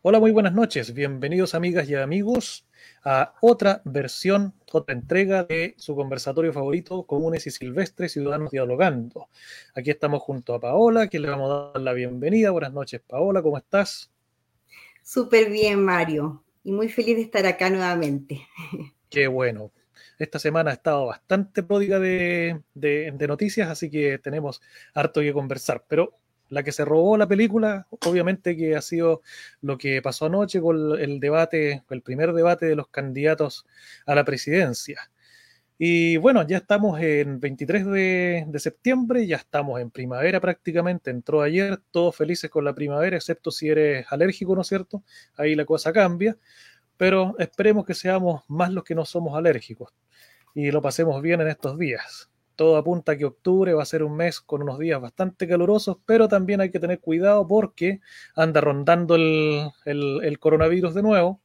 Hola, muy buenas noches. Bienvenidos amigas y amigos a otra versión, otra entrega de su conversatorio favorito, Comunes y Silvestres, Ciudadanos Dialogando. Aquí estamos junto a Paola, que le vamos a dar la bienvenida. Buenas noches, Paola, ¿cómo estás? Súper bien, Mario, y muy feliz de estar acá nuevamente. Qué bueno. Esta semana ha estado bastante pródiga de, de noticias, así que tenemos harto que conversar. Pero la que se robó la película, obviamente que ha sido lo que pasó anoche con el debate, el primer debate de los candidatos a la presidencia. Y bueno, ya estamos en 23 de, de, septiembre, ya estamos en primavera prácticamente, entró ayer, todos felices con la primavera, excepto si eres alérgico, ¿no es cierto? Ahí la cosa cambia, pero esperemos que seamos más los que no somos alérgicos y lo pasemos bien en estos días todo apunta a que octubre va a ser un mes con unos días bastante calurosos, pero también hay que tener cuidado porque anda rondando el, coronavirus de nuevo.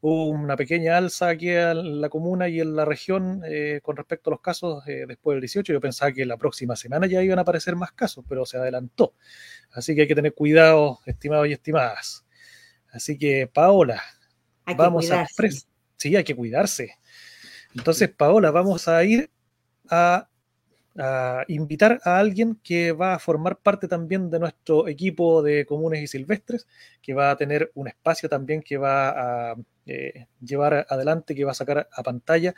Hubo una pequeña alza aquí en la comuna y en la región eh, con respecto a los casos eh, después del 18. Yo pensaba que la próxima semana ya iban a aparecer más casos, pero se adelantó. Así que hay que tener cuidado, estimados y estimadas. Así que, Paola, vamos a... Sí, hay que cuidarse. Entonces, Paola, vamos a ir a, invitar a alguien que va a formar parte también de nuestro equipo de comunes y silvestres, que va a tener un espacio también que va a eh, llevar adelante, que va a sacar a pantalla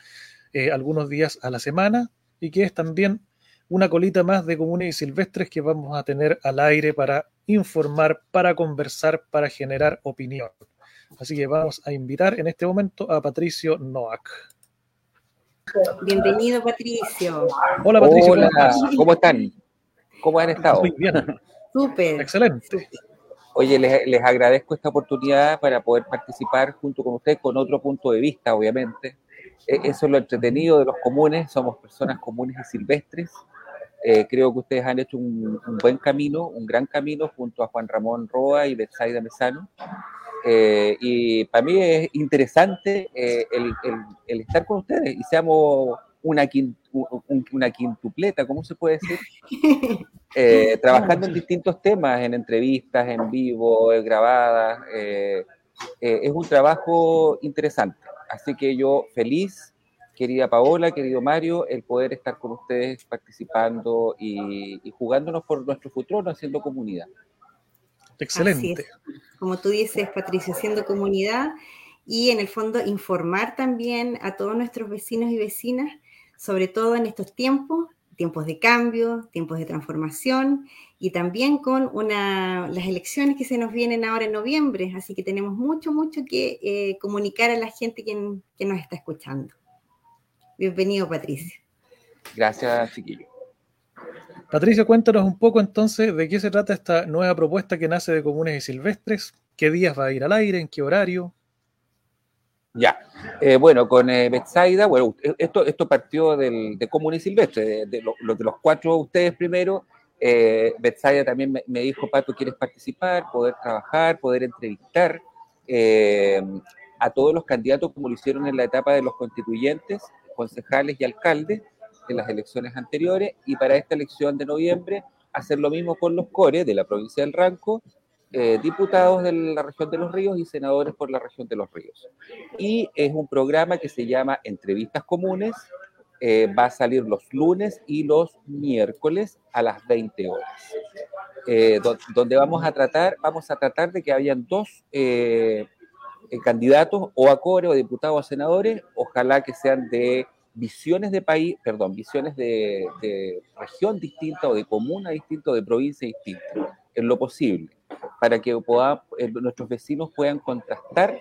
eh, algunos días a la semana y que es también una colita más de comunes y silvestres que vamos a tener al aire para informar, para conversar, para generar opinión. Así que vamos a invitar en este momento a Patricio Noack. Bienvenido, Patricio. Hola, Patricio. ¿cómo están? ¿Cómo han estado? Muy bien. Súper. Excelente. Oye, les, agradezco esta oportunidad para poder participar junto con ustedes con otro punto de vista, obviamente. E, eso es lo entretenido de los comunes, somos personas comunes y silvestres. Eh, creo que ustedes han hecho un, un, buen camino, un gran camino junto a Juan Ramón Roa y Betsaida Mesano. Eh, y para mí es interesante eh, el, estar con ustedes y seamos una, una quintupleta, ¿cómo se puede decir? Eh, trabajando en distintos temas, en entrevistas, en vivo, grabadas. es un trabajo interesante. Así que yo feliz, querida Paola, querido Mario, el poder estar con ustedes participando y, y jugándonos por nuestro futuro, haciendo comunidad. Excelente. Como tú dices, Patricia, haciendo comunidad y en el fondo informar también a todos nuestros vecinos y vecinas, sobre todo en estos tiempos, tiempos de cambio, tiempos de transformación y también con una, las elecciones que se nos vienen ahora en noviembre. Así que tenemos mucho, mucho que eh, comunicar a la gente que, que nos está escuchando. Bienvenido, Patricia. Gracias, chiquillo. Patricio, cuéntanos un poco entonces de qué se trata esta nueva propuesta que nace de Comunes y Silvestres, qué días va a ir al aire, en qué horario. Ya, eh, bueno, con eh, Betsaida, bueno, esto, esto partió del, de Comunes y Silvestres, de, los cuatro ustedes primero. Eh, Betsaida también me, me, dijo, Pato, ¿quieres participar, poder trabajar, poder entrevistar eh, a todos los candidatos como lo hicieron en la etapa de los constituyentes, concejales y alcaldes? En las elecciones anteriores y para esta elección de noviembre hacer lo mismo con los CORE de la provincia del Ranco, eh, diputados de la región de los ríos y senadores por la región de los ríos. Y es un programa que se llama Entrevistas Comunes, eh, va a salir los lunes y los miércoles a las 20 horas, eh, donde vamos a tratar, vamos a tratar de que hayan dos candidatos o a core o diputados o senadores, ojalá que sean de visiones de país, perdón, visiones de, región distinta o de comuna distinta o de provincia distinta, en lo posible, para que pueda, eh, nuestros vecinos puedan contrastar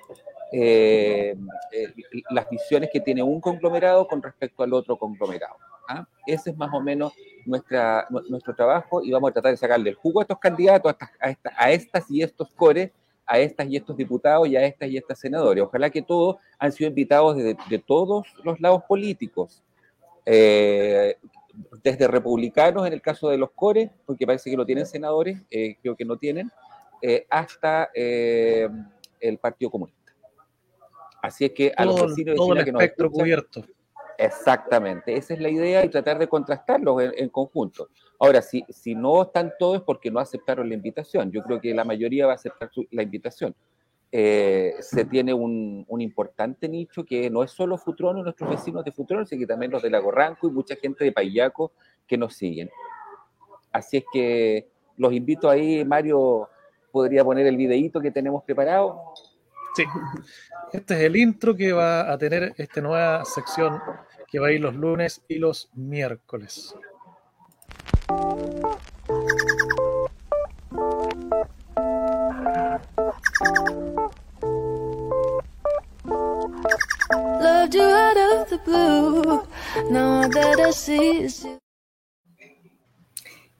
eh, eh, las visiones que tiene un conglomerado con respecto al otro conglomerado. ¿ah? Ese es más o menos nuestra, nuestro trabajo y vamos a tratar de sacarle el jugo a estos candidatos, a, a estas y estos cores a estas y estos diputados y a estas y estas senadores. Ojalá que todos han sido invitados de, todos los lados políticos, eh, desde republicanos en el caso de los CORE, porque parece que no tienen senadores, eh, creo que no tienen, eh, hasta el Partido Comunista. Así es que a los vecinos todo el que espectro cubierto. Exactamente, esa es la idea y tratar de contrastarlos en, conjunto. Ahora, si, si no están todos es porque no aceptaron la invitación. Yo creo que la mayoría va a aceptar la invitación. eh, se tiene un, un, importante nicho que no es solo Futrono, nuestros vecinos de Futrono, sino que también los de Lago Ranco y mucha gente de Payaco que nos siguen. Así es que los invito ahí, Mario podría poner el videíto que tenemos preparado. Sí, este es el intro que va a tener esta nueva sección que va a ir los lunes y los miércoles.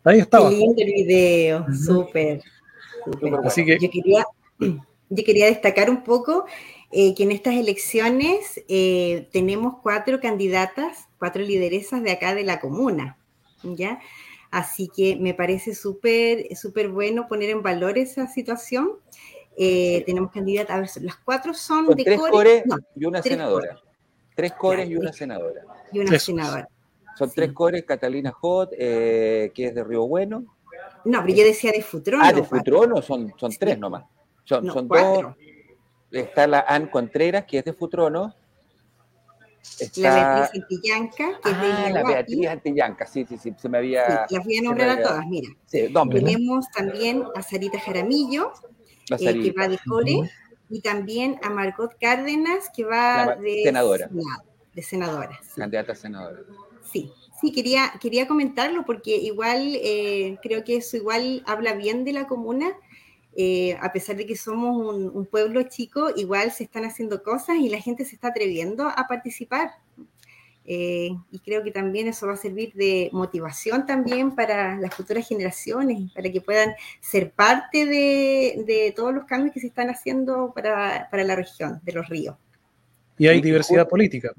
Ahí estaba. Qué lindo el video, súper. Así que yo quería, yo quería destacar un poco eh, que en estas elecciones eh, tenemos cuatro candidatas, cuatro lideresas de acá de la comuna, ¿ya? Así que me parece súper, súper bueno poner en valor esa situación. Eh, tenemos candidatas, a ver, las cuatro son, de tres core, y una senadora. Tres cores y una senadora. Y una senadora. Son tres cores, Catalina Hot, que es de Río Bueno. No, pero yo decía de Futrono. Ah, de Futrono son, son tres nomás. Son, son dos. Está la Ann Contreras, que es de Futrono. Está... La Beatriz Antillanca, que es de ah, la Beatriz Antillanca, sí, sí, sí, se me había... Sí, las voy a nombrar a todas, mira. Sí, Tenemos también a Sarita Jaramillo, eh, que va de Core, y también a Margot Cárdenas, que va de... Senadora. de senadora. Candidata a senadora. Sí, sí, quería, quería comentarlo porque igual eh, creo que eso igual habla bien de la comuna eh, a pesar de que somos un, pueblo chico, igual se están haciendo cosas y la gente se está atreviendo a participar. Eh, y creo que también eso va a servir de motivación también para las futuras generaciones, para que puedan ser parte de, todos los cambios que se están haciendo para, para la región de los ríos. Y hay diversidad política.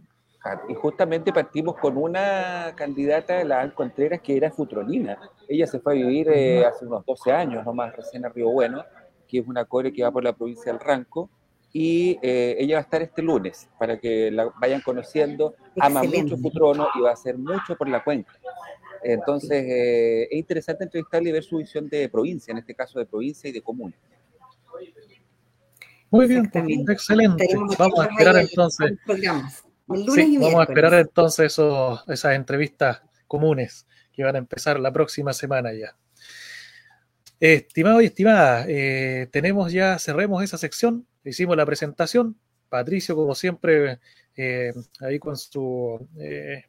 Y justamente partimos con una candidata, la Contreras, que era futronina. Ella se fue a vivir eh, hace unos 12 años, nomás recién a Río Bueno, que es una core que va por la provincia del Ranco. Y eh, ella va a estar este lunes para que la vayan conociendo. Ama mucho Futrono y va a hacer mucho por la cuenca. Entonces, eh, es interesante entrevistarle y ver su visión de provincia, en este caso de provincia y de comuna. Muy bien, excelente. Vamos a esperar entonces vamos a esperar entonces esas entrevistas comunes que van a empezar la próxima semana ya. Estimado y estimada, eh, tenemos ya, cerremos esa sección, hicimos la presentación. Patricio, como siempre, eh, ahí con su eh,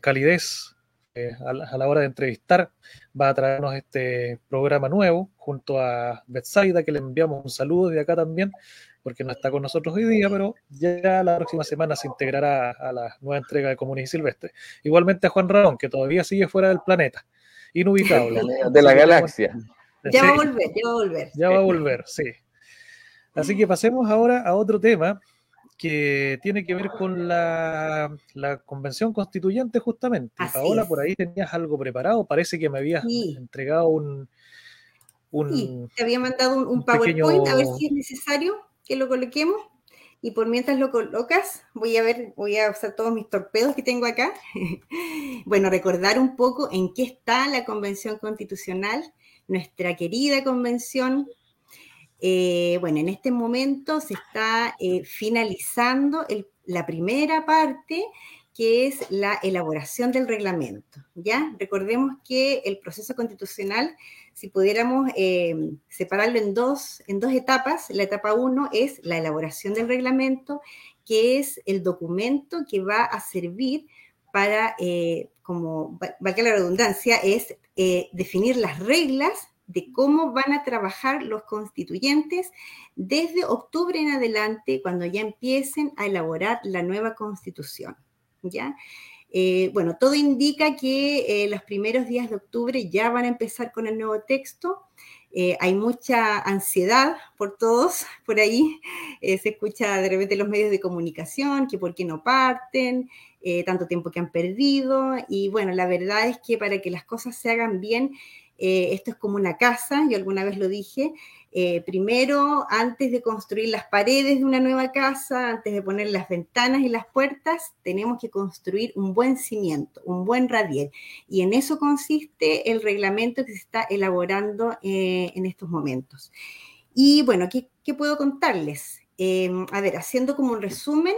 calidez a la, a, la, hora de entrevistar, va a traernos este programa nuevo junto a Betsaida, que le enviamos un saludo de acá también, porque no está con nosotros hoy día, pero ya la próxima semana se integrará a la nueva entrega de Comunes y Silvestre. Igualmente a Juan Ramón, que todavía sigue fuera del planeta, inubicable. de la galaxia. Ya va a volver, ya va a volver. Ya va a volver, sí. Así que pasemos ahora a otro tema que tiene que ver con la, convención constituyente justamente. Paola, por ahí tenías algo preparado, parece que me habías entregado un... un sí, te había mandado un, PowerPoint, a ver si es necesario que lo coloquemos. Y por mientras lo colocas, voy a ver, voy a usar todos mis torpedos que tengo acá. bueno, recordar un poco en qué está la Convención Constitucional, nuestra querida convención. Eh, bueno, en este momento se está eh, finalizando la primera parte, que es la elaboración del reglamento. ¿ya? Recordemos que el proceso constitucional si pudiéramos eh, separarlo en dos, en dos etapas, la etapa uno es la elaboración del reglamento, que es el documento que va a servir para, eh, como valga la redundancia, es eh, definir las reglas de cómo van a trabajar los constituyentes desde octubre en adelante, cuando ya empiecen a elaborar la nueva constitución. ¿ya? Eh, bueno, todo indica que eh, los primeros días de octubre ya van a empezar con el nuevo texto. Eh, hay mucha ansiedad por todos por ahí. se escucha de repente los medios de comunicación que por qué no parten, tanto tiempo que han perdido. Y bueno, la verdad es que para que las cosas se hagan bien, esto es como una casa, yo alguna vez lo dije, eh, primero, antes de construir las paredes de una nueva casa, antes de poner las ventanas y las puertas, tenemos que construir un buen cimiento, un buen radier. Y en eso consiste el reglamento que se está elaborando eh, en estos momentos. Y bueno, ¿qué, puedo contarles? Em, a ver, haciendo como un resumen,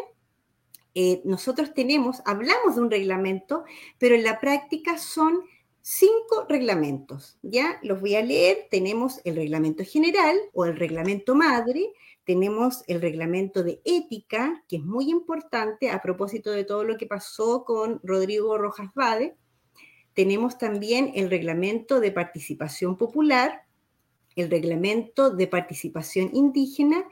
eh, nosotros tenemos, hablamos de un reglamento, pero en la práctica son cinco reglamentos, ¿ya? Los voy a leer. Tenemos el reglamento general o el reglamento madre, tenemos el reglamento de ética, que es muy importante a propósito de todo lo que pasó con Rodrigo Rojas Bade. Tenemos también el reglamento de participación popular, el reglamento de participación indígena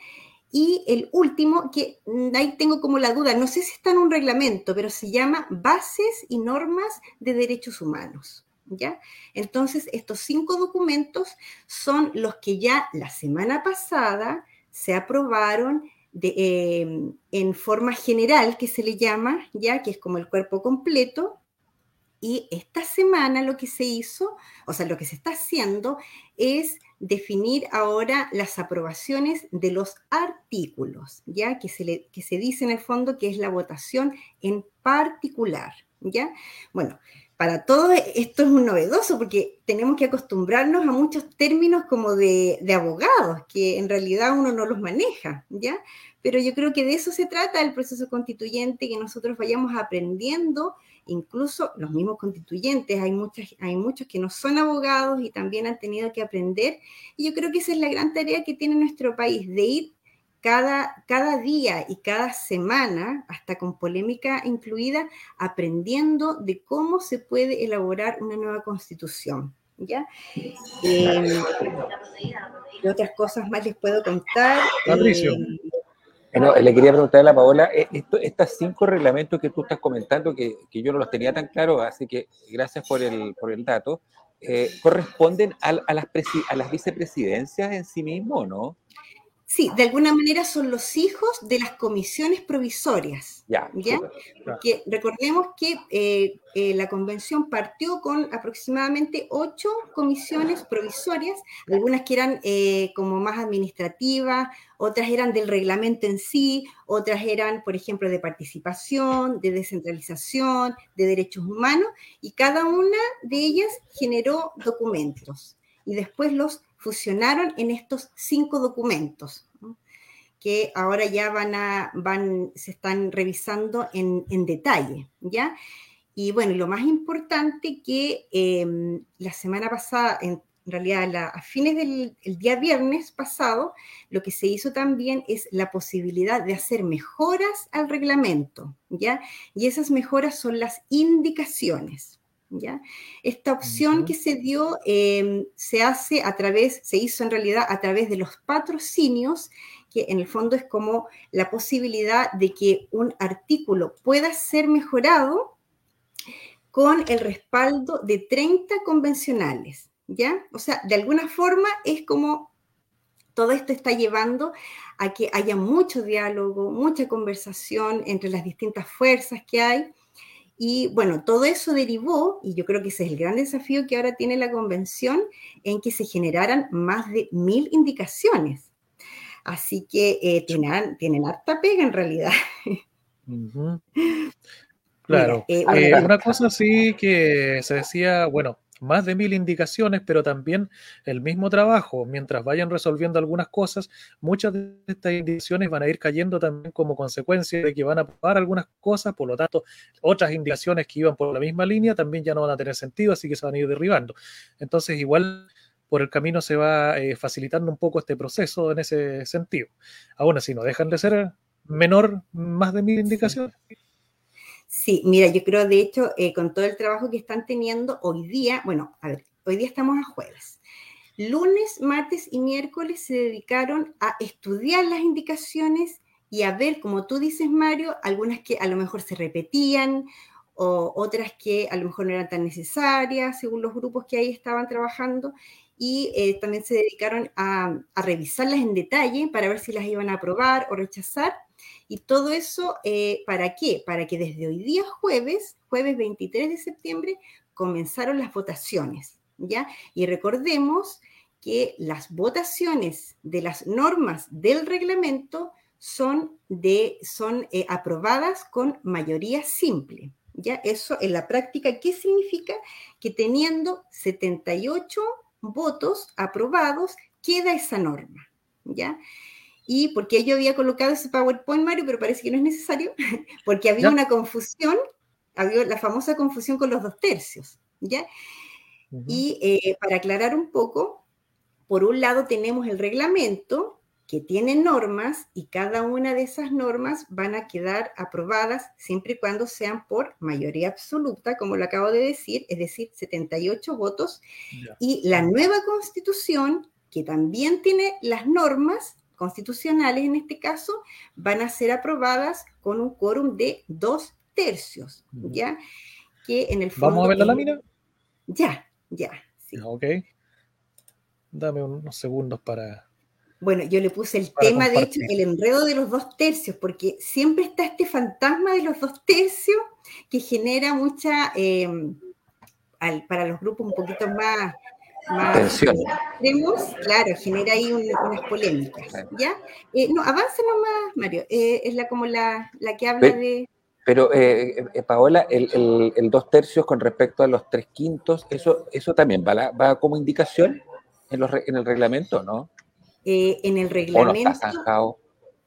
y el último, que ahí tengo como la duda, no sé si está en un reglamento, pero se llama Bases y Normas de Derechos Humanos. ¿Ya? Entonces, estos cinco documentos son los que ya la semana pasada se aprobaron de, en forma general, que se le llama, ya que es como el cuerpo completo. Y esta semana lo que se hizo, o sea, lo que se está haciendo es definir ahora las aprobaciones de los artículos, ya que se, le, que se dice en el fondo que es la votación en particular, ya. Bueno, para todos esto es un novedoso porque tenemos que acostumbrarnos a muchos términos como de, abogados, que en realidad uno no los maneja, ¿ya? Pero yo creo que de eso se trata el proceso constituyente, que nosotros vayamos aprendiendo, incluso los mismos constituyentes, hay, muchas, hay muchos que no son abogados y también han tenido que aprender, y yo creo que esa es la gran tarea que tiene nuestro país, de ir cada, cada día y cada semana, hasta con polémica incluida, aprendiendo de cómo se puede elaborar una nueva constitución. ¿ya? Eh, ¿Qué otras cosas más les puedo contar? Patricio. Eh, le quería preguntar a la Paola, eh, estos cinco reglamentos que tú estás comentando, que, que, yo no los tenía tan claros, así que gracias por el, por el dato, ¿corresponden a, a, las a las vicepresidencias en sí mismo, no? Sí, de alguna manera son los hijos de las comisiones provisorias. Ya. Porque recordemos que eh, eh, la convención partió con aproximadamente ocho comisiones provisorias, algunas que eran eh, como más administrativas, otras eran del reglamento en sí, otras eran, por ejemplo, de participación, de descentralización, de derechos humanos, y cada una de ellas generó documentos. Y después los fusionaron en estos cinco documentos, que ahora ya van a, van, se están revisando en, detalle, ¿ya? Y bueno, lo más importante que em, la semana pasada, en realidad a fines del día viernes pasado, lo que se hizo también es la posibilidad de hacer mejoras al reglamento, ¿ya? Y esas mejoras son las indicaciones. ¿Ya? Esta opción que se dio em, se hace a través, se hizo en realidad a través de los patrocinios, que en el fondo es como la posibilidad de que un artículo pueda ser mejorado con el respaldo de 30 convencionales, ¿ya? O sea, de alguna forma es como todo esto está llevando a que haya mucho diálogo, mucha conversación entre las distintas fuerzas que hay y bueno, todo eso derivó, y yo creo que ese es el gran desafío que ahora tiene la convención, en que se generaran más de mil indicaciones. Así que eh, tienen, tienen harta pega en realidad. Claro. Eh, eh, una cosa sí que se decía, bueno, más de mil indicaciones, pero también el mismo trabajo. Mientras vayan resolviendo algunas cosas, muchas de estas indicaciones van a ir cayendo también como consecuencia de que van a probar algunas cosas, por lo tanto, otras indicaciones que iban por la misma línea también ya no van a tener sentido, así que se van a ir derribando. Entonces, igual por el camino se va eh, facilitando un poco este proceso en ese sentido. Aún así, no dejan de ser menor más de mil indicaciones. Sí, mira, yo creo de hecho, eh, con todo el trabajo que están teniendo hoy día, bueno, a ver, hoy día estamos a jueves. Lunes, martes y miércoles se dedicaron a estudiar las indicaciones y a ver, como tú dices, Mario, algunas que a lo mejor se repetían o otras que a lo mejor no eran tan necesarias según los grupos que ahí estaban trabajando y eh, también se dedicaron a, revisarlas en detalle para ver si las iban a aprobar o rechazar. Y todo eso, eh, ¿para qué? Para que desde hoy día jueves, jueves 23 de septiembre, comenzaron las votaciones, ¿ya? Y recordemos que las votaciones de las normas del reglamento son, de, son eh, aprobadas con mayoría simple. ¿Ya? Eso en la práctica, ¿qué significa? Que teniendo 78 votos aprobados, queda esa norma. ¿ya? ¿Y por qué yo había colocado ese PowerPoint, Mario? Pero parece que no es necesario, porque había una confusión, había la famosa confusión con los dos tercios, ¿ya? Y eh, para aclarar un poco, por un lado tenemos el reglamento, que tiene normas y cada una de esas normas van a quedar aprobadas siempre y cuando sean por mayoría absoluta, como lo acabo de decir, es decir, 78 votos. Y la nueva constitución, que también tiene las normas constitucionales en este caso, van a ser aprobadas con un quórum de dos tercios, ¿ya? Que en el fondo... ¿Vamos a ver la lámina? Ya, ya. Sí. Ok. Dame unos segundos para bueno, yo le puse el tema, de hecho, el enredo de los dos tercios, porque siempre está este fantasma de los dos tercios que genera mucha, em, para los grupos un poquito más, más extremos, claro, genera ahí unas polémicas, ¿ya? Eh, no, avanza nomás, Mario, eh, es la como la, que habla de... Pero, eh, Paola, el, el, dos tercios con respecto a los tres quintos, ¿eso, eso también va, va como indicación en, los, en el reglamento, no? Eh, en el reglamento.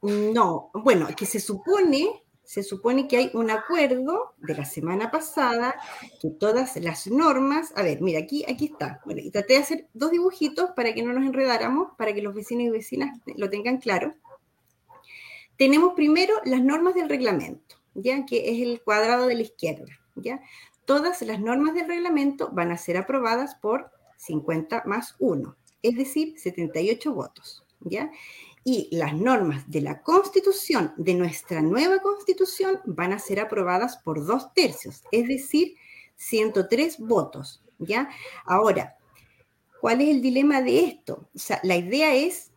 No, bueno, que se supone, se supone que hay un acuerdo de la semana pasada que todas las normas, a ver, mira, aquí, aquí está. Bueno, y traté de hacer dos dibujitos para que no nos enredáramos, para que los vecinos y vecinas lo tengan claro. Tenemos primero las normas del reglamento, ya que es el cuadrado de la izquierda, ya. Todas las normas del reglamento van a ser aprobadas por 50 más 1 es decir, 78 votos, ¿ya? Y las normas de la Constitución, de nuestra nueva Constitución, van a ser aprobadas por dos tercios, es decir, 103 votos, ¿ya? Ahora, ¿cuál es el dilema de esto? La idea es,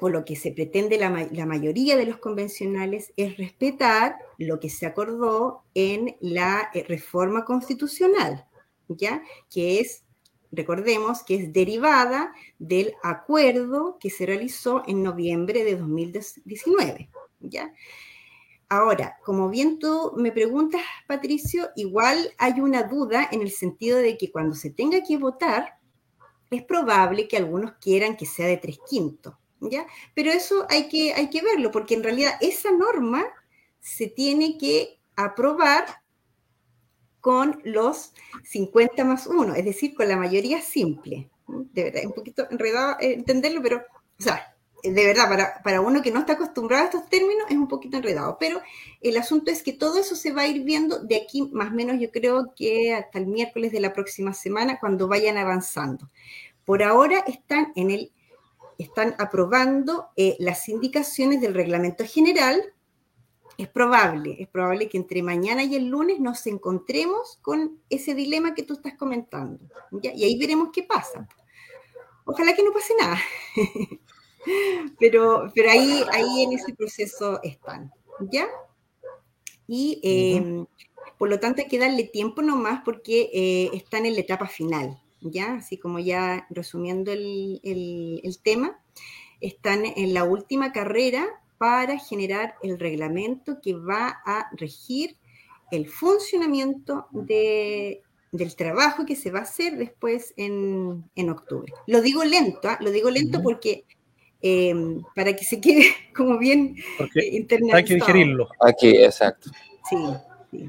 o lo que se pretende la, la mayoría de los convencionales, es respetar lo que se acordó en la eh, reforma constitucional, ¿ya? Que es recordemos que es derivada del acuerdo que se realizó en noviembre de 2019. ¿ya? Ahora, como bien tú me preguntas, Patricio, igual hay una duda en el sentido de que cuando se tenga que votar, es probable que algunos quieran que sea de tres quintos, ¿ya? Pero eso hay que, hay que verlo, porque en realidad esa norma se tiene que aprobar con los 50 más 1, es decir, con la mayoría simple. De verdad, es un poquito enredado eh, entenderlo, pero, o sea, de verdad, para, para, uno que no está acostumbrado a estos términos es un poquito enredado, pero el asunto es que todo eso se va a ir viendo de aquí más o menos yo creo que hasta el miércoles de la próxima semana cuando vayan avanzando. Por ahora están en el están aprobando eh, las indicaciones del reglamento general es probable, es probable que entre mañana y el lunes nos encontremos con ese dilema que tú estás comentando. Y ahí veremos qué pasa. Ojalá que no pase nada. pero, pero ahí, ahí en ese proceso están. ¿Ya? Y em, por lo tanto hay que darle tiempo nomás porque eh, están en la etapa final. ¿Ya? Así como ya resumiendo el, el tema, están en la última carrera para generar el reglamento que va a regir el funcionamiento de, del trabajo que se va a hacer después en, octubre. Lo digo lento, ¿ah? lo digo lento porque em, para que se quede como bien eh, Hay que digerirlo. Aquí, exacto. Sí, sí.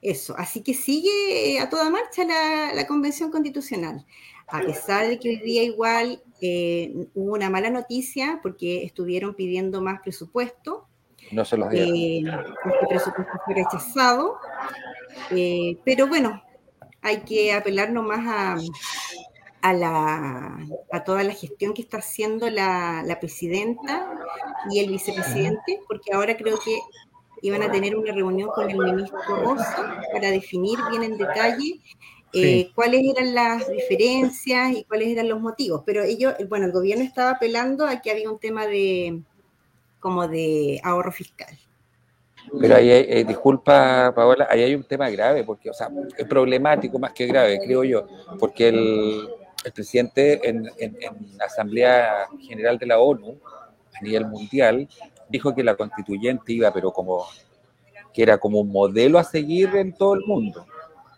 Eso, así que sigue a toda marcha la, la convención constitucional a pesar de que hoy día igual eh, hubo una mala noticia porque estuvieron pidiendo más presupuesto. No se los dieron. Eh, este presupuesto fue rechazado. Eh, pero bueno, hay que apelar nomás a, a, la, a toda la gestión que está haciendo la, la presidenta y el vicepresidente, porque ahora creo que iban a tener una reunión con el ministro Rosa para definir bien en detalle eh, cuáles eran las diferencias y cuáles eran los motivos. Pero ellos, bueno, el gobierno estaba apelando a que había un tema de como de ahorro fiscal. Pero ahí, hay, eh, disculpa, Paola, ahí hay un tema grave, porque, o sea, es problemático más que grave, creo yo, porque el, el presidente en, en, en, la Asamblea General de la ONU, a nivel mundial, dijo que la constituyente iba, pero como que era como un modelo a seguir en todo el mundo.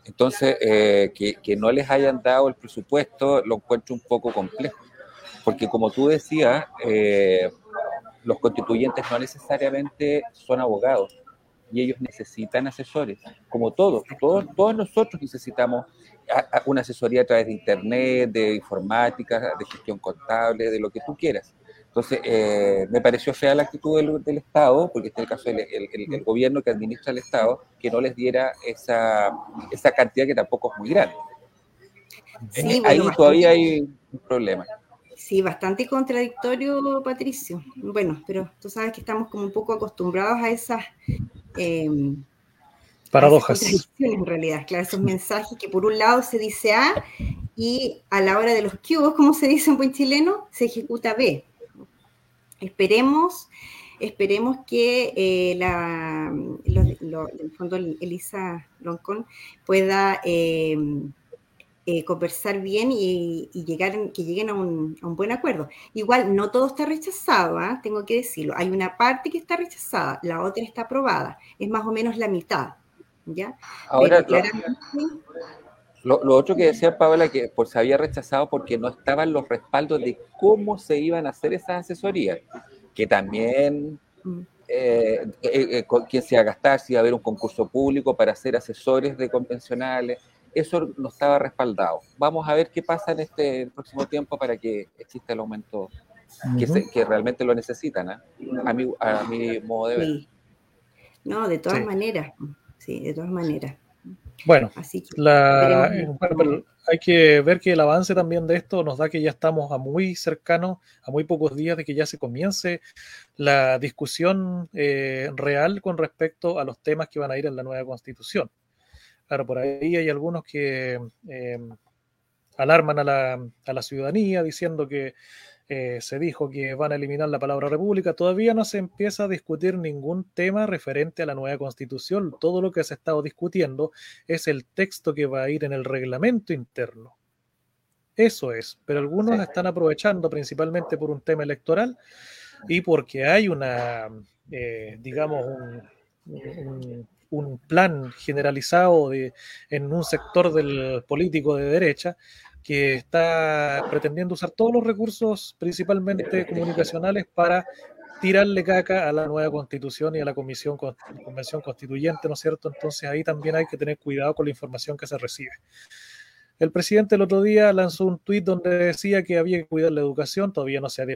Entonces, eh, que, no les hayan dado el presupuesto lo encuentro un poco complejo. porque como tú decías, eh, los constituyentes no necesariamente son abogados y ellos necesitan asesores, como todos, todos, todos nosotros necesitamos una asesoría a través de internet, de informática, de gestión contable, de lo que tú quieras. Entonces, eh, me pareció fea la actitud del, Estado, porque este es el caso del el, gobierno que administra el Estado, que no les diera esa, esa cantidad que tampoco es muy grande. Ahí todavía hay un problema. Sí, bastante contradictorio, Patricio. Bueno, pero tú sabes que estamos como un poco acostumbrados a esas... Eh, Paradojas. en realidad, claro, esos mensajes que por un lado se dice A y a la hora de los cubos, como se dice en buen chileno, se ejecuta B. Esperemos, esperemos que eh, la, en el fondo Elisa Loncón pueda eh, eh, conversar bien y, llegar, que lleguen a un, buen acuerdo. Igual, no todo está rechazado, ¿ah? tengo que decirlo. Hay una parte que está rechazada, la otra está aprobada. Es más o menos la mitad. ¿ya? Ahora, lo, otro que decía Paola, que por, se había rechazado porque no estaban los respaldos de cómo se iban a hacer esas asesorías, que también eh, eh, eh quién se iba a gastar, si iba a haber un concurso público para ser asesores de convencionales, eso no estaba respaldado. Vamos a ver qué pasa en este próximo tiempo para que exista el aumento que, que realmente lo necesitan, ¿ah? a, mi, a mi modo de ver. No, de todas maneras, sí, de todas maneras. Bueno, hay que ver que el avance también de esto nos da que ya estamos a muy cercanos, a muy pocos días de que ya se comience la discusión eh, real con respecto a los temas que van a ir en la nueva constitución. Claro, por ahí hay algunos que eh, alarman a la, a la ciudadanía diciendo que eh, se dijo que van a eliminar la palabra república, todavía no se empieza a discutir ningún tema referente a la nueva constitución. Todo lo que se ha estado discutiendo es el texto que va a ir en el reglamento interno. Eso es, pero algunos están aprovechando principalmente por un tema electoral y porque hay una, eh, digamos, un, un, plan generalizado de, en un sector del político de derecha que está pretendiendo usar todos los recursos, principalmente comunicacionales, para tirarle caca a la nueva constitución y a la comisión, convención constituyente, ¿no es cierto? Entonces ahí también hay que tener cuidado con la información que se recibe. El presidente el otro día lanzó un tuit donde decía que había que cuidar la educación, todavía no se ha,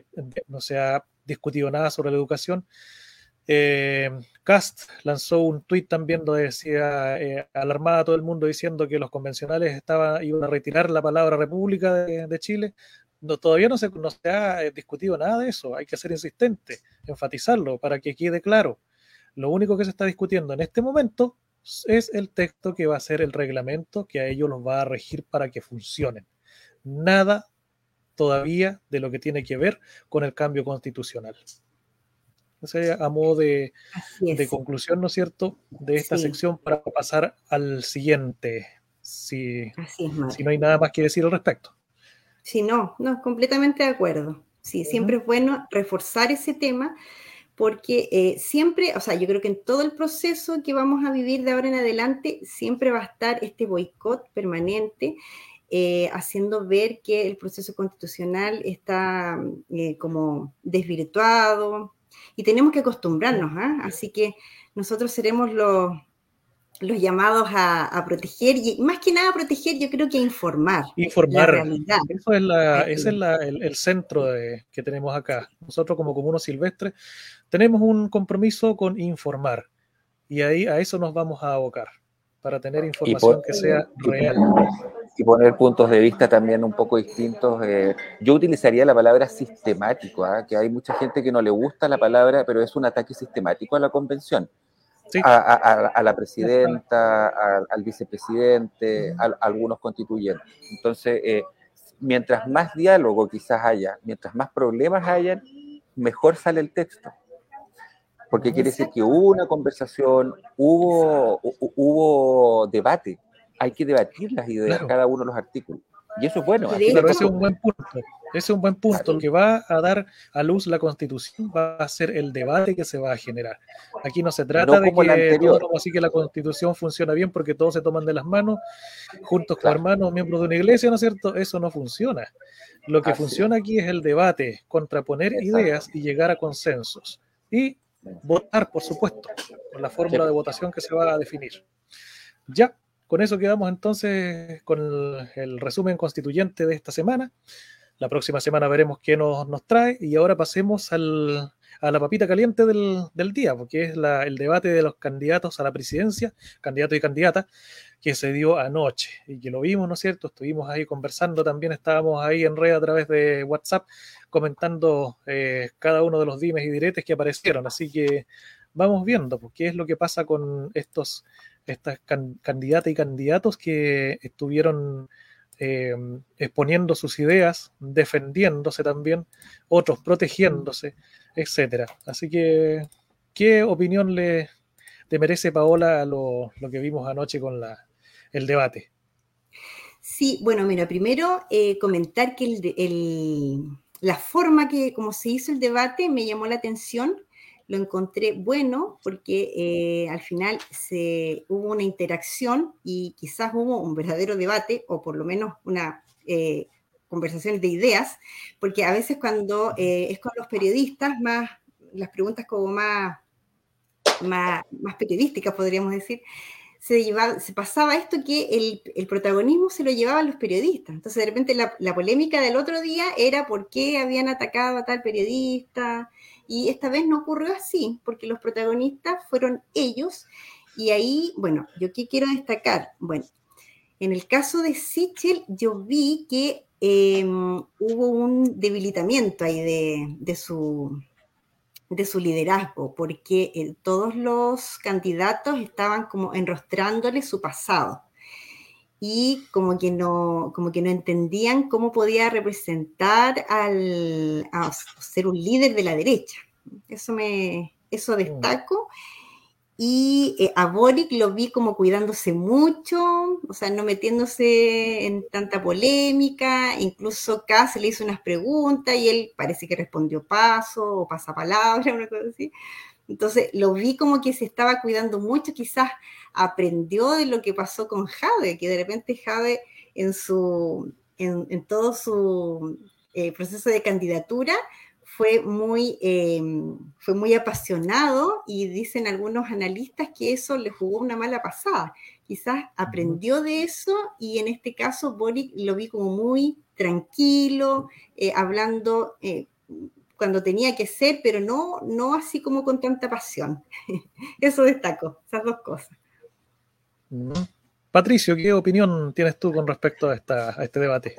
no se ha discutido nada sobre la educación, eh, Cast lanzó un tuit también donde decía, eh, alarmada a todo el mundo diciendo que los convencionales iban a retirar la palabra República de, Chile. Todavía no se, no se ha eh, discutido nada de eso, hay que ser insistente, enfatizarlo para que quede claro. Lo único que se está discutiendo en este momento es el texto que va a ser el reglamento que a ellos los va a regir para que funcionen. Nada todavía de lo que tiene que ver con el cambio constitucional a modo de, conclusión, ¿no es cierto?, de esta sección para pasar al siguiente, si, si no hay nada más que decir al respecto. Sí, no, no, completamente de acuerdo. Sí, siempre es bueno reforzar ese tema porque eh, siempre, o sea, yo creo que en todo el proceso que vamos a vivir de ahora en adelante, siempre va a estar este boicot permanente, eh, haciendo ver que el proceso constitucional está eh, como desvirtuado, y tenemos que acostumbrarnos, ¿ah? así que nosotros seremos los, los llamados a, proteger y más que nada proteger, yo creo que informar. Informar. Eso es la, ese es el, centro que tenemos acá. Nosotros como Comuno Silvestre tenemos un compromiso con informar y ahí a eso nos vamos a abocar para tener información que sea real y poner puntos de vista también un poco distintos. Eh, yo utilizaría la palabra sistemático, ¿ah? que hay mucha gente que no le gusta la palabra, pero es un ataque sistemático a la convención. A, la presidenta, al vicepresidente, a, algunos constituyentes. Entonces, eh, mientras más diálogo quizás haya, mientras más problemas hayan, mejor sale el texto. Porque quiere decir que hubo una conversación, hubo, hubo debate hay que debatir las ideas, cada uno de los artículos. Y eso es bueno. Claro, ese es un buen punto. Ese es un buen punto. Lo que va a dar a luz la constitución va a ser el debate que se va a generar. Aquí no se trata de que todo así que la constitución funciona bien porque todos se toman de las manos, juntos con hermanos, miembros de una iglesia, ¿no es cierto? Eso no funciona. Lo que funciona aquí es el debate, contraponer ideas y llegar a consensos. Y votar, por supuesto, con la fórmula de votación que se va a definir. Ya, con eso quedamos entonces con el, resumen constituyente de esta semana. La próxima semana veremos qué nos, trae y ahora pasemos al, a la papita caliente del, día, porque es el debate de los candidatos a la presidencia, candidato y candidata, que se dio anoche y que lo vimos, ¿no es cierto? Estuvimos ahí conversando, también estábamos ahí en red a través de WhatsApp comentando eh, cada uno de los dimes y diretes que aparecieron, así que vamos viendo pues, qué es lo que pasa con estos estas candidatas y candidatos que estuvieron eh, exponiendo sus ideas, defendiéndose también, otros protegiéndose, etcétera. Así que, ¿qué opinión le, merece Paola a lo, que vimos anoche con la, el debate? Sí, bueno, mira, primero eh, comentar que el, la forma que, como se hizo el debate, me llamó la atención lo encontré bueno porque eh, al final se, hubo una interacción y quizás hubo un verdadero debate o por lo menos una eh, conversación de ideas, porque a veces cuando eh, es con los periodistas, más las preguntas como más, más, periodísticas, podríamos decir, se, llevaba, se pasaba esto que el, el, protagonismo se lo llevaban los periodistas. Entonces, de repente, la, la, polémica del otro día era por qué habían atacado a tal periodista, y esta vez no ocurrió así, porque los protagonistas fueron ellos. Y ahí, bueno, yo qué quiero destacar. Bueno, en el caso de Sichel, yo vi que em, hubo un debilitamiento ahí de, su, de su liderazgo, porque eh, todos los candidatos estaban como enrostrándole su pasado y como que no, como que no entendían cómo podía representar al, a ser un líder de la derecha. Eso me, eso mm. destaco. Y eh, a Boric lo vi como cuidándose mucho, o sea, no metiéndose en tanta polémica, incluso se le hizo unas preguntas y él parece que respondió paso o pasapalabra, una cosa así. Entonces lo vi como que se estaba cuidando mucho, quizás aprendió de lo que pasó con Jade, que de repente Jade en, su, en, todo su eh, proceso de candidatura fue muy, eh, fue muy apasionado y dicen algunos analistas que eso le jugó una mala pasada. Quizás aprendió de eso y en este caso Boric lo vi como muy tranquilo, eh, hablando cuando tenía que ser, pero no, no así como con tanta pasión. Eso destaco, esas dos cosas. Patricio, ¿qué opinión tienes tú con respecto a, esta, a este debate?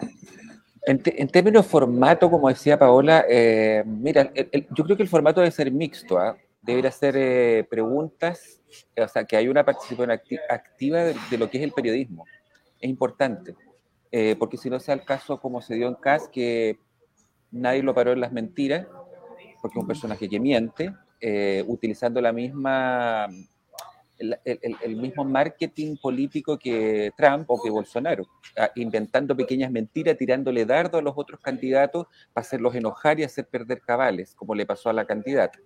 En, términos de formato, como decía Paola, eh, mira, yo creo que el formato debe ser mixto, ¿ah? debería ser eh, preguntas, o sea, que hay una participación activa de, lo que es el periodismo. Es importante, eh, porque si no sea el caso como se dio en CAS, que nadie lo paró en las mentiras, porque es un personaje que miente, eh, utilizando la misma, el, mismo marketing político que Trump o que Bolsonaro, ah, inventando pequeñas mentiras, tirándole dardo a los otros candidatos para hacerlos enojar y hacer perder cabales, como le pasó a la candidata.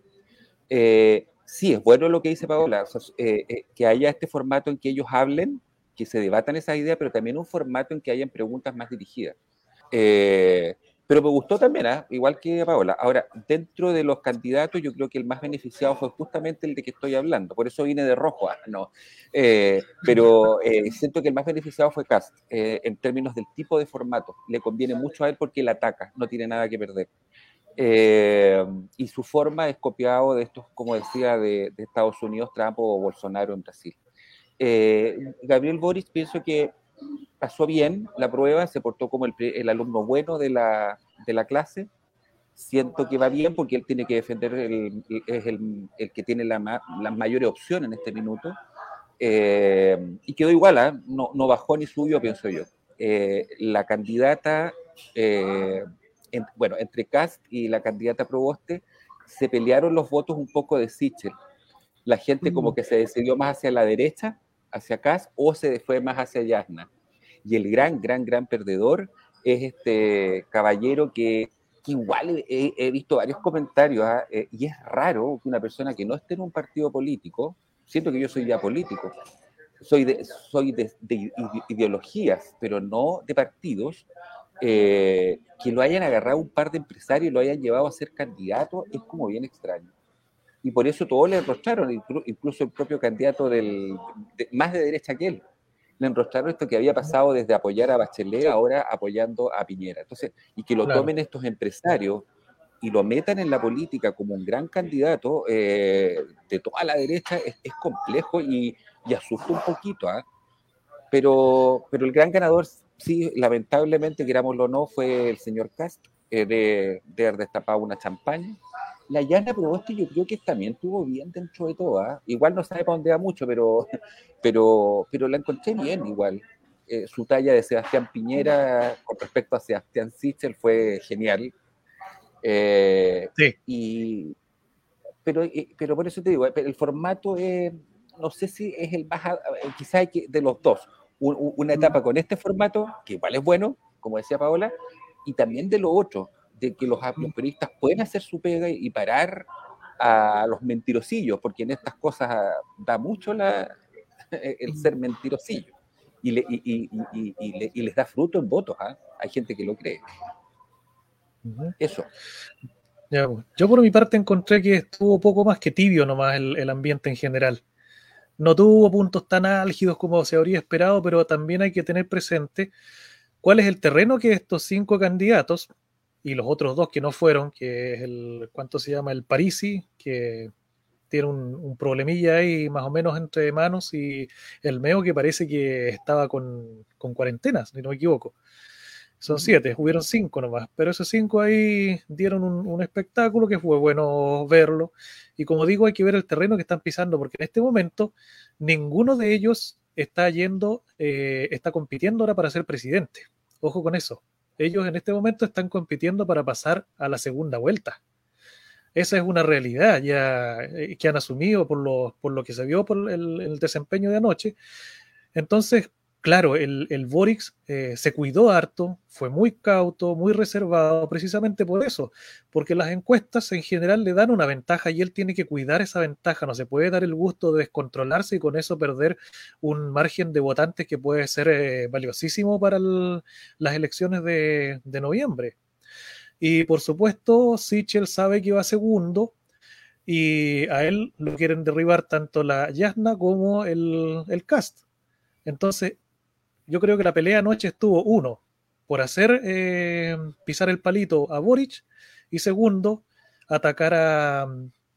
Eh, sí, es bueno lo que dice Paola, eh, que haya este formato en que ellos hablen, que se debatan esas ideas, pero también un formato en que hayan preguntas más dirigidas. Pero me gustó también, ¿eh? igual que Paola. Ahora, dentro de los candidatos, yo creo que el más beneficiado fue justamente el de que estoy hablando. Por eso vine de rojo, ¿ah? no. Eh, pero eh, siento que el más beneficiado fue Cast, eh, en términos del tipo de formato. Le conviene mucho a él porque él ataca, no tiene nada que perder. y su forma es copiado de estos, como decía, de, de Estados Unidos, Trump o Bolsonaro en Brasil. Gabriel Boris, pienso que pasó bien la prueba, se portó como el, alumno bueno de la, de la, clase. Siento que va bien porque él tiene que defender, el, es el, el que tiene la, la, mayor opción en este minuto. Eh, y quedó igual, ¿ah? no, no, bajó ni subió, pienso yo. Eh, la candidata, eh, bueno, entre Cast y la candidata Proboste, se pelearon los votos un poco de Sichel. La gente como mm. que se decidió más hacia la derecha, hacia Cast, o se fue más hacia Yasna Y el gran, gran, gran perdedor es este caballero que, igual he, visto varios comentarios, ¿ah? eh, y es raro que una persona que no esté en un partido político, siento que yo soy ya político, soy de, soy de, ideologías, pero no de partidos, eh, que lo hayan agarrado un par de empresarios y lo hayan llevado a ser candidato, es como bien extraño. Y por eso todos le enrostraron, incluso el propio candidato del, más de derecha que él le enrostraron esto que había pasado desde apoyar a Bachelet ahora apoyando a Piñera. Entonces, y que lo tomen estos empresarios y lo metan en la política como un gran candidato eh, de toda la derecha es, complejo y, asusta un poquito. ¿ah? Pero, pero el gran ganador, sí, lamentablemente, querámoslo o no, fue el señor Cast, eh, de, de haber destapado una champaña la Yana Proboste yo creo que también estuvo bien dentro de todo. ¿ah? Igual no sabe para dónde va mucho, pero, pero, pero la encontré bien igual. Eh, su talla de Sebastián Piñera con respecto a Sebastián Sichel fue genial. Eh, sí. Y, pero, eh, pero por eso te digo, el formato no sé si es el más, quizás hay que, de los dos, una etapa con este formato, que igual es bueno, como decía Paola, y también de lo otro de que los, periodistas pueden hacer su pega y parar a los mentirosillos, porque en estas cosas da mucho la, el ser mentirosillo y, y, les da fruto en votos. ¿ah? Hay gente que lo cree. Eso. Pues. yo por mi parte encontré que estuvo poco más que tibio nomás el, el ambiente en general. No tuvo puntos tan álgidos como se habría esperado, pero también hay que tener presente cuál es el terreno que estos cinco candidatos, y los otros dos que no fueron, que es el, ¿cuánto se llama? El Parisi, que tiene un, problemilla ahí más o menos entre manos, y el Meo que parece que estaba con, con cuarentenas, si no me equivoco. Son siete, hubieron cinco nomás, pero esos cinco ahí dieron un, espectáculo que fue bueno verlo. Y como digo, hay que ver el terreno que están pisando, porque en este momento ninguno de ellos está yendo, eh, está compitiendo ahora para ser presidente. Ojo con eso ellos en este momento están compitiendo para pasar a la segunda vuelta. Esa es una realidad ya eh, que han asumido por lo, por lo que se vio por el, desempeño de anoche. Entonces, claro, el, el eh, se cuidó harto, fue muy cauto, muy reservado, precisamente por eso, porque las encuestas en general le dan una ventaja y él tiene que cuidar esa ventaja, no se puede dar el gusto de descontrolarse y con eso perder un margen de votantes que puede ser eh, valiosísimo para las elecciones de, de, noviembre. Y por supuesto, Sichel sabe que va segundo. Y a él lo quieren derribar tanto la Yasna como el, el Cast. Entonces, yo creo que la pelea anoche estuvo, uno, por hacer eh, pisar el palito a Boric y segundo, atacar a,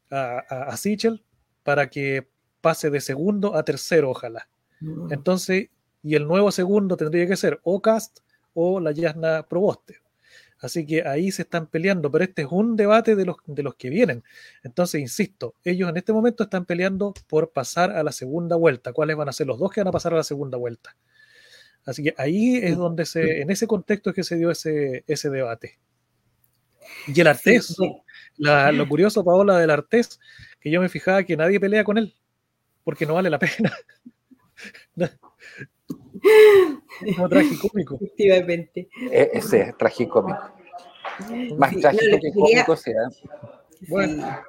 a, Sichel para que pase de segundo a tercero, ojalá. Mm. Entonces, y el nuevo segundo tendría que ser o Cast o la Yasna Proboste. Así que ahí se están peleando, pero este es un debate de los, de los que vienen. Entonces, insisto, ellos en este momento están peleando por pasar a la segunda vuelta. ¿Cuáles van a ser los dos que van a pasar a la segunda vuelta? Así que ahí es donde se, en ese contexto es que se dio ese, ese debate. Y el Artés, lo curioso, Paola, del Artés, que yo me fijaba que nadie pelea con él, porque no vale la pena. no, tragicómico. Efectivamente. E, ese es tragicómico. Más trágico que, cómico sea. Bueno.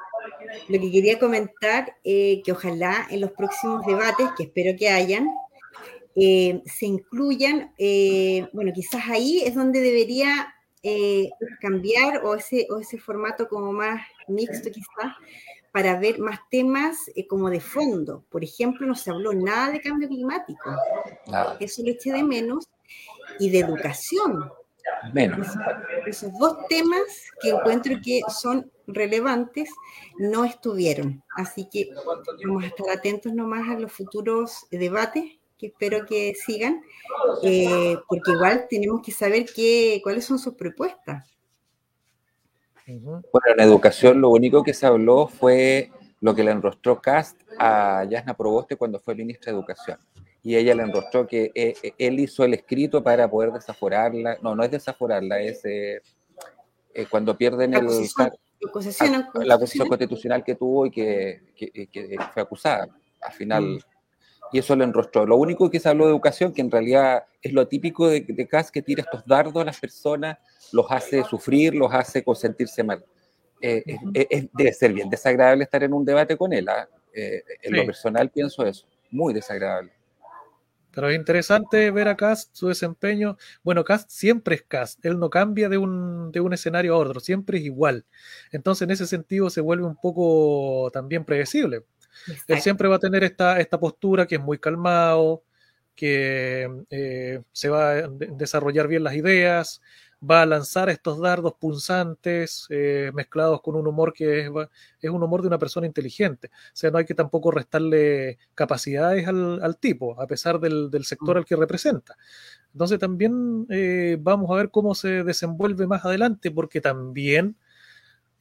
Lo que quería comentar, eh, que ojalá en los próximos debates, que espero que hayan, eh, se incluyan, eh, bueno, quizás ahí es donde debería eh, cambiar o ese, o ese formato como más mixto quizás, para ver más temas como de fondo. Por ejemplo, no se habló nada de cambio climático, eso lo eché de menos, y de educación. Menos. Esos, dos temas que encuentro que son relevantes no estuvieron. Así que vamos a estar atentos nomás a los futuros debates que espero que sigan, eh, porque igual tenemos que saber qué, cuáles son sus propuestas. Bueno, en educación lo único que se habló fue lo que le enrostró Cast a Yasna Proboste cuando fue ministra de Educación. Y ella le enrostró que eh, eh, él hizo el escrito para poder desaforarla. No, no es desaforarla, es cuando pierden el, la, posición constitucional que tuvo y que, fue acusada. Al final, mm y eso lo enrostró. Lo único que se habló de educación, que en realidad es lo típico de, de Cas, que tira estos dardos a las personas, los hace sufrir, los hace consentirse mal. Eh, debe ser bien desagradable estar en un debate con él. ¿ah? Eh, en lo personal pienso eso, muy desagradable. Pero es interesante ver a Cast, su desempeño. Bueno, Cast siempre es Cast, él no cambia de un, de un escenario a otro, siempre es igual. Entonces, en ese sentido, se vuelve un poco también predecible. Él siempre va a tener esta, esta postura que es muy calmado, que eh, se va a desarrollar bien las ideas, va a lanzar estos dardos punzantes eh, mezclados con un humor que es, un humor de una persona inteligente. O sea, no hay que tampoco restarle capacidades al, tipo, a pesar del, sector mm. al que representa. Entonces también eh, vamos a ver cómo se desenvuelve más adelante, porque también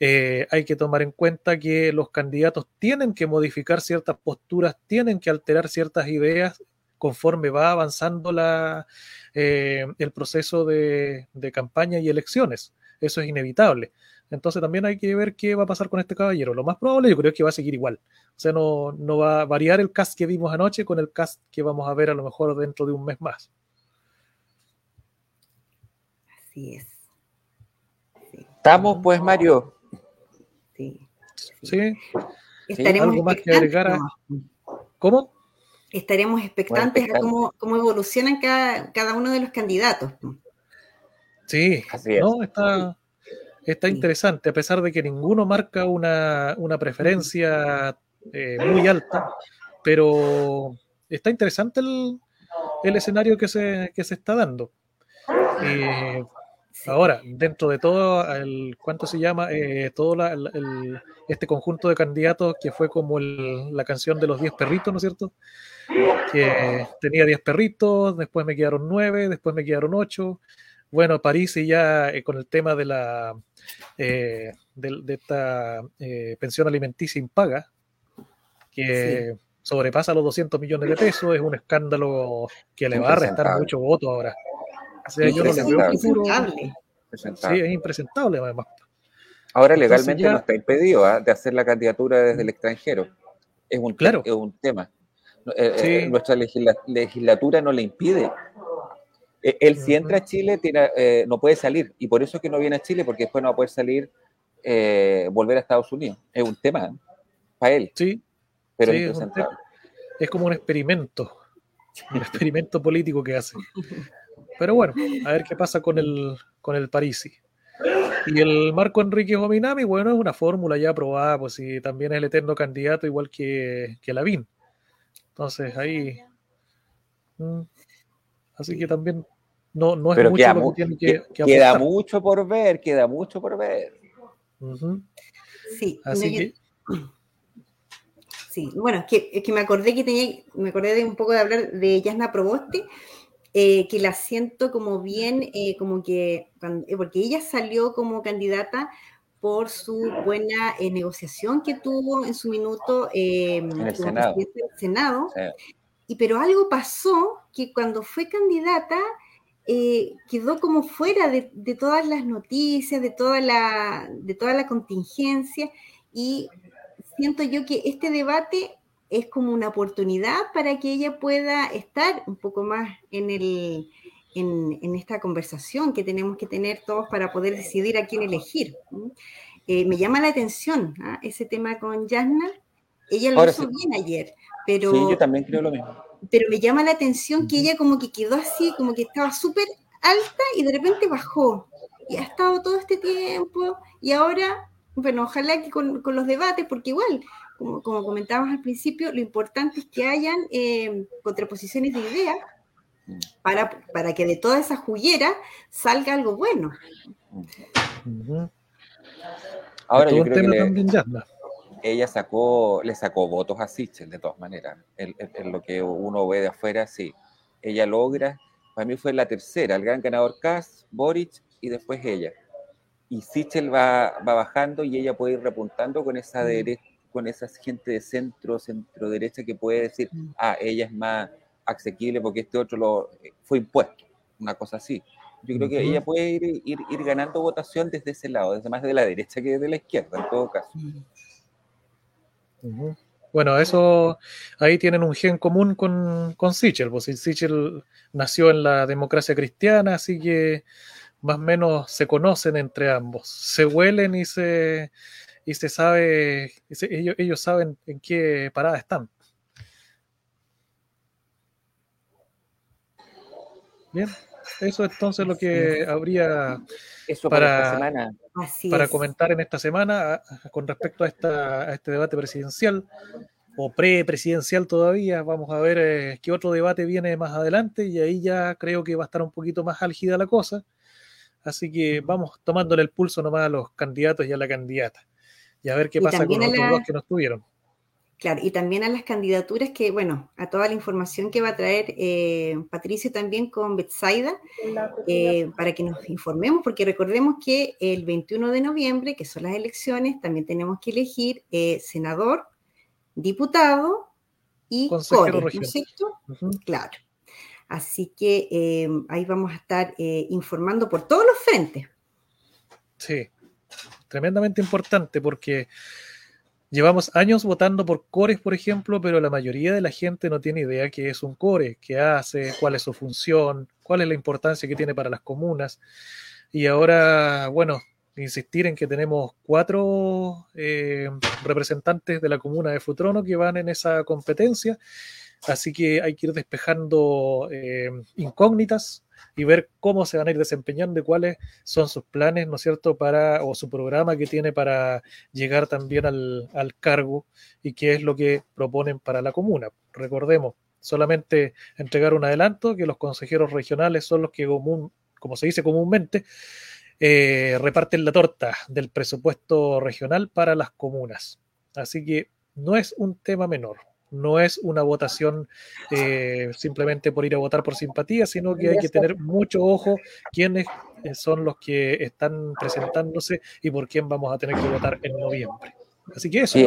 eh, hay que tomar en cuenta que los candidatos tienen que modificar ciertas posturas, tienen que alterar ciertas ideas conforme va avanzando la, eh, el proceso de, campaña y elecciones. Eso es inevitable. Entonces también hay que ver qué va a pasar con este caballero. Lo más probable yo creo es que va a seguir igual. O sea, no, no va a variar el cast que vimos anoche con el cast que vamos a ver a lo mejor dentro de un mes más. Así es. Estamos pues, Mario. Sí. Sí. Estaremos ¿Algo más que agregar ¿Cómo? estaremos expectantes a cómo, evolucionan cada, uno de los candidatos. Sí, ¿no? está, está interesante, a pesar de que ninguno marca una, preferencia eh, muy alta, pero está interesante el, escenario que se, se está dando. Eh, ahora, dentro de todo, el, ¿cuánto se llama? Eh, todo este conjunto de candidatos que fue como la canción de los 10 perritos, ¿no es cierto? que tenía 10 perritos, después me quedaron 9, después me quedaron 8. Bueno, París y ya eh, con el tema de la eh, de, esta eh, pensión alimenticia impaga, que sobrepasa los 200 millones de pesos, es un escándalo que le va a restar mucho voto ahora. O yo no le veo Sí, es impresentable además. Ahora legalmente no está impedido ¿ah? de hacer la candidatura desde el extranjero. Es un, claro. es un tema. Eh, eh, nuestra legislatura no le impide. E, él si entra a Chile tiene, eh, no puede salir y por eso es que no viene a Chile porque después no va a poder salir, volver a Estados Unidos. Es un tema para él. Sí. Pero es, es, como un experimento, un experimento político que hace. Pero bueno, a ver qué pasa con el, con el Parisi. Y el Marco Enrique Ominami, bueno, es una fórmula ya aprobada, pues si también es el eterno candidato, igual que, que Lavín. Entonces ahí. Mm, así que también no, no es mucho lo que tiene que, Queda mucho por ver, queda mucho por ver. Sí, así que. Sí, bueno, es que, es que me acordé que tenía, me acordé de un poco de hablar de Yasna Proboste, eh, que la siento como bien, eh, como que, eh, porque ella salió como candidata por su buena eh, negociación que tuvo en su minuto en el Senado. Del Senado. Y, pero algo pasó que cuando fue candidata quedó como fuera de, todas las noticias, de toda, la, de toda la contingencia. Y siento yo que este debate es como una oportunidad para que ella pueda estar un poco más en el, en, esta conversación que tenemos que tener todos para poder decidir a quién elegir. Eh, me llama la atención ¿ah? ese tema con Yasna. Ella lo hizo bien ayer, pero... Sí, yo también creo lo mismo. Pero me llama la atención que ella como que quedó así, como que estaba súper alta y de repente bajó. Y ha estado todo este tiempo y ahora, bueno, ojalá que con, los debates, porque igual, como, como comentábamos al principio, lo importante es que hayan eh, contraposiciones de ideas para, para que de toda esa juguera salga algo bueno. Ahora yo creo que ella sacó, le sacó votos a Sichel de todas maneras. En, lo que uno ve de afuera, sí. Ella logra, para mí fue la tercera, el gran ganador Kass, Boric y después ella. Y Sichel va, va bajando y ella puede ir repuntando con esa derecha, con esa gente de centro, centro derecha que puede decir, mm. ah, ella es más asequible porque este otro lo eh, fue impuesto, una cosa así. Yo creo que ella puede ir, ir, ganando votación desde ese lado, desde más de la derecha que de la izquierda, en todo caso. Bueno, eso ahí tienen un gen común con, con Sichel, pues Sichel nació en la democracia cristiana, así que más o menos se conocen entre ambos, se huelen y se, y se sabe, ellos, ellos saben en qué parada están. Bien, eso es entonces lo que habría para, para comentar en esta semana con respecto a, esta, a este debate presidencial o pre-presidencial todavía. Vamos a ver eh, qué otro debate viene más adelante y ahí ya creo que va a estar un poquito más álgida la cosa. Así que vamos tomándole el pulso nomás a los candidatos y a la candidata y a ver qué pasa con los otros dos que no estuvieron. Claro, y también a las candidaturas que, bueno, a toda la información que va a traer eh, Patricio también con Betsaida, eh, para que nos informemos, porque recordemos que el 21 de noviembre, que son las elecciones, también tenemos que elegir eh, senador, diputado y core, ¿no es cierto? Claro. Así que ahí vamos a estar informando por todos los frentes. Sí, tremendamente importante porque Llevamos años votando por cores, por ejemplo, pero la mayoría de la gente no tiene idea qué es un core, qué hace, cuál es su función, cuál es la importancia que tiene para las comunas. Y ahora, bueno, insistir en que tenemos cuatro eh, representantes de la comuna de Futrono que van en esa competencia, así que hay que ir despejando eh, incógnitas y ver cómo se van a ir desempeñando y cuáles son sus planes, ¿no es cierto?, para, o su programa que tiene para llegar también al, cargo y qué es lo que proponen para la comuna. Recordemos, solamente entregar un adelanto, que los consejeros regionales son los que, común, como se dice comúnmente, eh, reparten la torta del presupuesto regional para las comunas. Así que no es un tema menor no es una votación eh, simplemente por ir a votar por simpatía, sino que hay que tener mucho ojo quiénes eh, son los que están presentándose y por quién vamos a tener que votar en noviembre. Así que eso.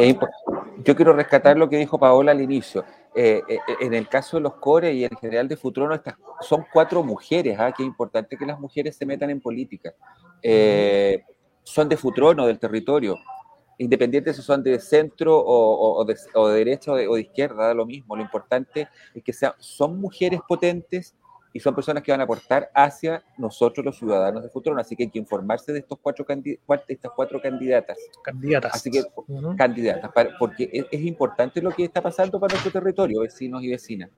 yo quiero rescatar lo que dijo Paola al inicio. Eh, en el caso de los CORE y en general de Futrono, estas son cuatro mujeres, ¿ah? es importante que las mujeres se metan en política. son de Futrono, del territorio independientes si son de centro o, de, derecha o de, izquierda, da lo mismo. Lo importante es que sean, son mujeres potentes y son personas que van a aportar hacia nosotros los ciudadanos de futuro. Así que hay que informarse de estos cuatro estas cuatro candidatas. Candidatas. Así que, candidatas, porque es, importante lo que está pasando para nuestro territorio, vecinos y vecinas.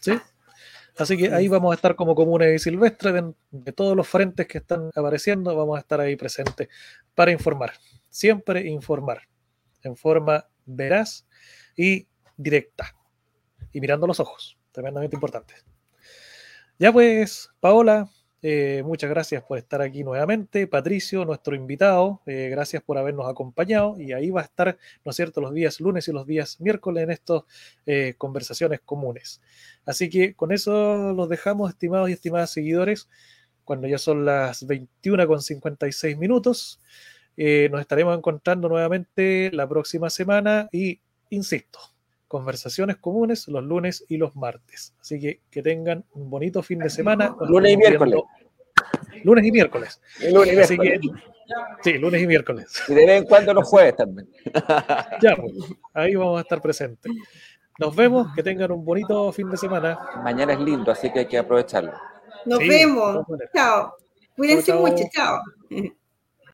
Sí. Así que ahí vamos a estar como comuna y silvestre de todos los frentes que están apareciendo, vamos a estar ahí presentes para informar siempre informar en forma veraz y directa y mirando los ojos, tremendamente importante. Ya pues, Paola, eh, muchas gracias por estar aquí nuevamente. Patricio, nuestro invitado, eh, gracias por habernos acompañado. Y ahí va a estar, ¿no es cierto?, los días lunes y los días miércoles en estas eh, conversaciones comunes. Así que con eso los dejamos, estimados y estimadas seguidores, cuando ya son las 21 con 56 minutos. Nos estaremos encontrando nuevamente la próxima semana y, insisto, conversaciones comunes los lunes y los martes. Así que que tengan un bonito fin de semana. lunes y miércoles. Lunes y miércoles. lunes y miércoles. sí, lunes y miércoles. Y de vez en cuando los jueves también. ya, pues, ahí vamos a estar presentes. Nos vemos, que tengan un bonito fin de semana. Mañana es lindo, así que hay que aprovecharlo. Nos vemos. Chao. Cuídense mucho, chao.